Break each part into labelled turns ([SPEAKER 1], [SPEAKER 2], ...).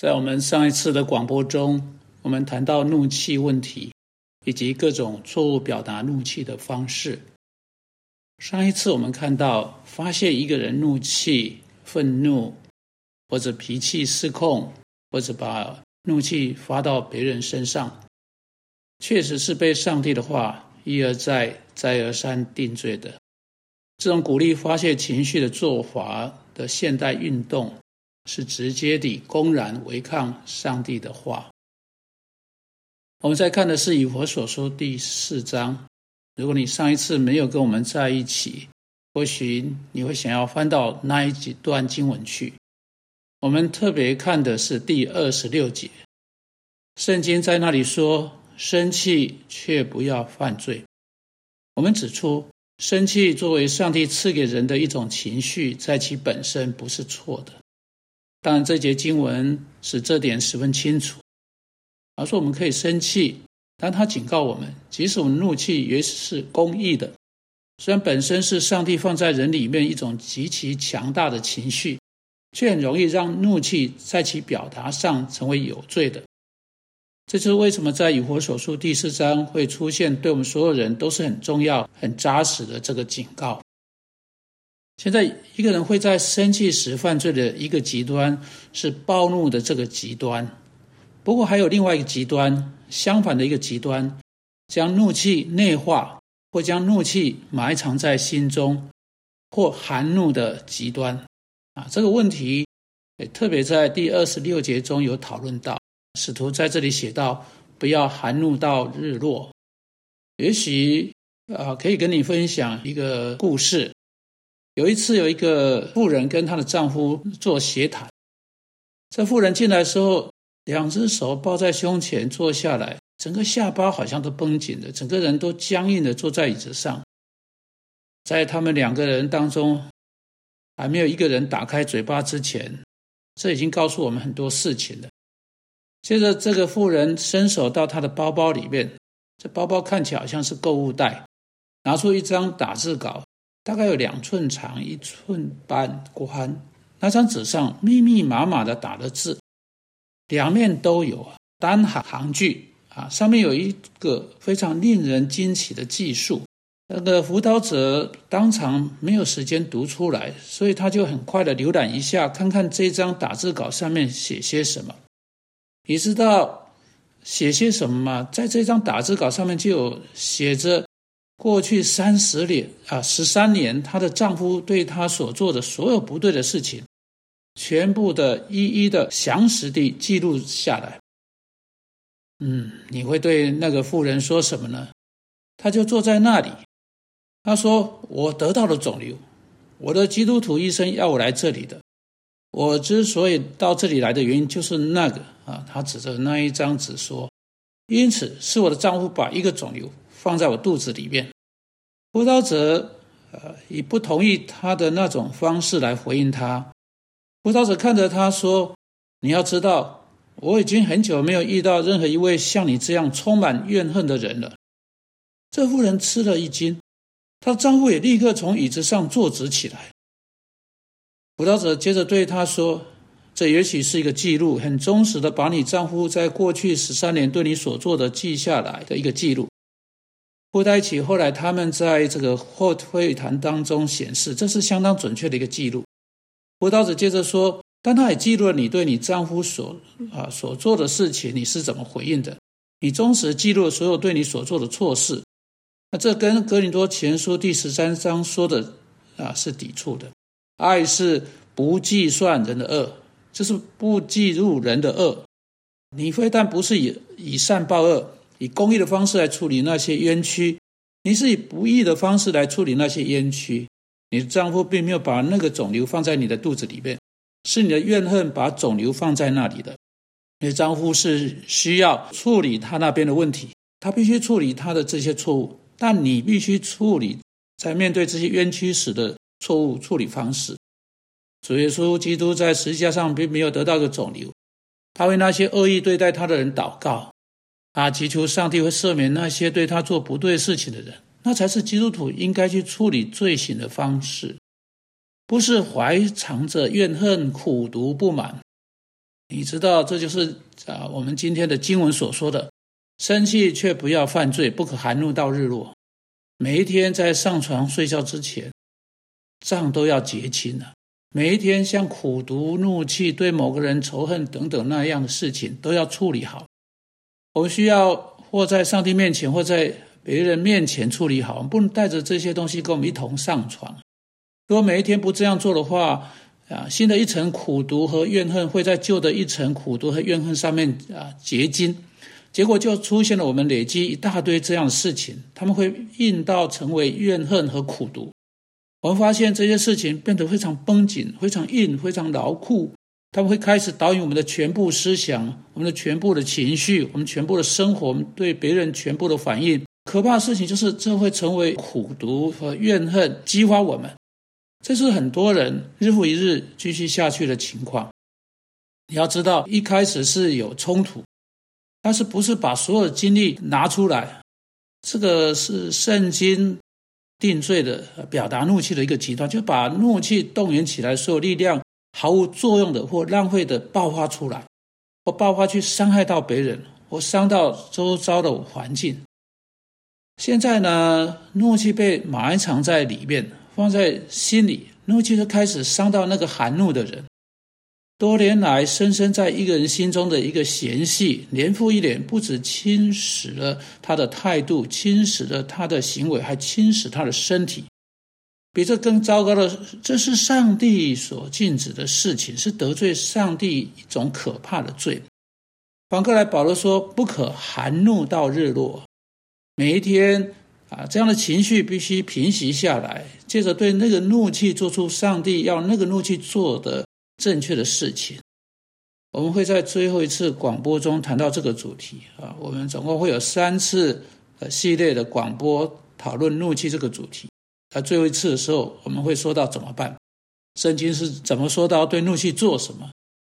[SPEAKER 1] 在我们上一次的广播中，我们谈到怒气问题，以及各种错误表达怒气的方式。上一次我们看到，发泄一个人怒气、愤怒，或者脾气失控，或者把怒气发到别人身上，确实是被上帝的话一而再、再而三定罪的。这种鼓励发泄情绪的做法的现代运动。是直接地公然违抗上帝的话。我们在看的是以佛所说第四章。如果你上一次没有跟我们在一起，或许你会想要翻到那一几段经文去。我们特别看的是第二十六节。圣经在那里说：“生气却不要犯罪。”我们指出，生气作为上帝赐给人的一种情绪，在其本身不是错的。当然，这节经文使这点十分清楚。而说我们可以生气，但他警告我们，即使我们怒气也是公义的，虽然本身是上帝放在人里面一种极其强大的情绪，却很容易让怒气在其表达上成为有罪的。这就是为什么在以佛所述第四章会出现对我们所有人都是很重要、很扎实的这个警告。现在一个人会在生气时犯罪的一个极端是暴怒的这个极端，不过还有另外一个极端，相反的一个极端，将怒气内化或将怒气埋藏在心中或含怒的极端。啊，这个问题特别在第二十六节中有讨论到。使徒在这里写到：“不要含怒到日落。”也许啊，可以跟你分享一个故事。有一次，有一个妇人跟她的丈夫做协谈。这妇人进来的时候，两只手抱在胸前坐下来，整个下巴好像都绷紧了，整个人都僵硬的坐在椅子上。在他们两个人当中，还没有一个人打开嘴巴之前，这已经告诉我们很多事情了。接着，这个妇人伸手到她的包包里面，这包包看起来好像是购物袋，拿出一张打字稿。大概有两寸长，一寸半宽。那张纸上密密麻麻的打了字，两面都有啊单行行距啊。上面有一个非常令人惊奇的技术。那个辅导者当场没有时间读出来，所以他就很快的浏览一下，看看这张打字稿上面写些什么。你知道写些什么吗？在这张打字稿上面就有写着。过去三十年啊，十三年，她的丈夫对她所做的所有不对的事情，全部的一一的详实地记录下来。嗯，你会对那个妇人说什么呢？她就坐在那里，她说：“我得到了肿瘤，我的基督徒医生要我来这里的。我之所以到这里来的原因就是那个啊。”她指着那一张纸说：“因此是我的丈夫把一个肿瘤。”放在我肚子里面，辅导者呃以不同意他的那种方式来回应他。辅导者看着他说：“你要知道，我已经很久没有遇到任何一位像你这样充满怨恨的人了。”这妇人吃了一惊，她丈夫也立刻从椅子上坐直起来。辅导者接着对他说：“这也许是一个记录，很忠实的把你丈夫在过去十三年对你所做的记下来的一个记录。”布在一起，后来他们在这个后会谈当中显示，这是相当准确的一个记录。布道者接着说，但他也记录了你对你丈夫所啊所做的事情，你是怎么回应的？你忠实记录了所有对你所做的错事，那这跟格林多前书第十三章说的啊是抵触的。爱是不计算人的恶，就是不计入人的恶。你非但不是以以善报恶。以公益的方式来处理那些冤屈，你是以不义的方式来处理那些冤屈。你的丈夫并没有把那个肿瘤放在你的肚子里面，是你的怨恨把肿瘤放在那里的。你的丈夫是需要处理他那边的问题，他必须处理他的这些错误，但你必须处理在面对这些冤屈时的错误处理方式。主耶稣基督在十字架上并没有得到个肿瘤，他为那些恶意对待他的人祷告。他祈求上帝会赦免那些对他做不对事情的人，那才是基督徒应该去处理罪行的方式，不是怀藏着怨恨、苦毒、不满。你知道，这就是啊，我们今天的经文所说的：生气却不要犯罪，不可含怒到日落。每一天在上床睡觉之前，账都要结清了。每一天像苦毒、怒气、对某个人仇恨等等那样的事情，都要处理好。我们需要或在上帝面前，或在别人面前处理好。不能带着这些东西跟我们一同上床。如果每一天不这样做的话，啊，新的一层苦毒和怨恨会在旧的一层苦毒和怨恨上面啊结晶，结果就出现了我们累积一大堆这样的事情，他们会印到成为怨恨和苦毒。我们发现这些事情变得非常绷紧、非常硬、非常牢固，他们会开始导引我们的全部思想、我们的全部的情绪、我们全部的生活、我们对别人全部的反应。可怕的事情就是，这会成为苦毒和怨恨，激发我们。这是很多人日复一日继续下去的情况。你要知道，一开始是有冲突，但是不是把所有精力拿出来？这个是圣经定罪的表达怒气的一个极端，就把怒气动员起来，所有力量毫无作用的或浪费的爆发出来，或爆发去伤害到别人，或伤到周遭的环境。现在呢，怒气被埋藏在里面。放在心里，怒气就开始伤到那个含怒的人。多年来，深深在一个人心中的一个嫌隙，年复一年，不止侵蚀了他的态度，侵蚀了他的行为，还侵蚀他的身体。比这更糟糕的，这是上帝所禁止的事情，是得罪上帝一种可怕的罪。反过来，保罗说：“不可含怒到日落。”每一天。啊，这样的情绪必须平息下来，接着对那个怒气做出上帝要那个怒气做的正确的事情。我们会在最后一次广播中谈到这个主题啊。我们总共会有三次呃系列的广播讨论怒气这个主题。在最后一次的时候，我们会说到怎么办？圣经是怎么说到对怒气做什么？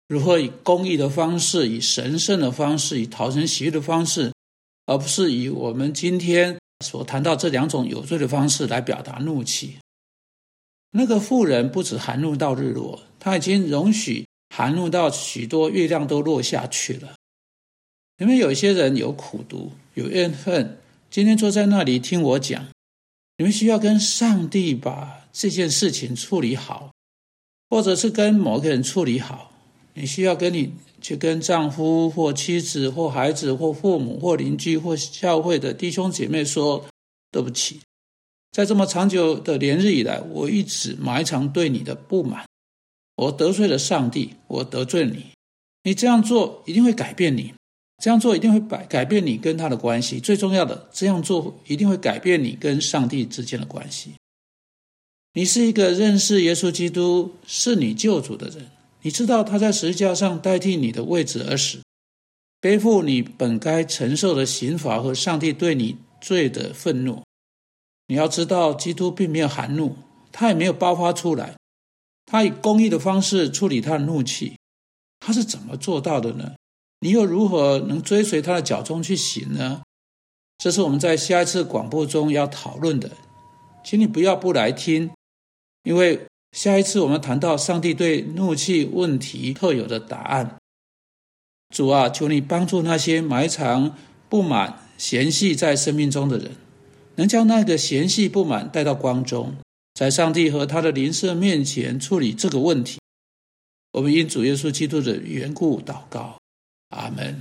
[SPEAKER 1] 如何以公义的方式，以神圣的方式，以讨人喜悦的方式，而不是以我们今天。所谈到这两种有罪的方式来表达怒气，那个妇人不止含怒到日落，他已经容许含怒到许多月亮都落下去了。因为有些人有苦读、有怨恨，今天坐在那里听我讲，你们需要跟上帝把这件事情处理好，或者是跟某个人处理好。你需要跟你去跟丈夫或妻子或孩子或父母或邻居或教会的弟兄姐妹说对不起，在这么长久的连日以来，我一直埋藏对你的不满，我得罪了上帝，我得罪你。你这样做一定会改变你，这样做一定会改改变你跟他的关系。最重要的，这样做一定会改变你跟上帝之间的关系。你是一个认识耶稣基督是你救主的人。你知道他在十字架上代替你的位置而死，背负你本该承受的刑罚和上帝对你罪的愤怒。你要知道，基督并没有含怒，他也没有爆发出来，他以公义的方式处理他的怒气。他是怎么做到的呢？你又如何能追随他的脚中去行呢？这是我们在下一次广播中要讨论的，请你不要不来听，因为。下一次我们谈到上帝对怒气问题特有的答案。主啊，求你帮助那些埋藏不满、嫌隙在生命中的人，能将那个嫌隙不满带到光中，在上帝和他的灵舍面前处理这个问题。我们因主耶稣基督的缘故祷告，Amen.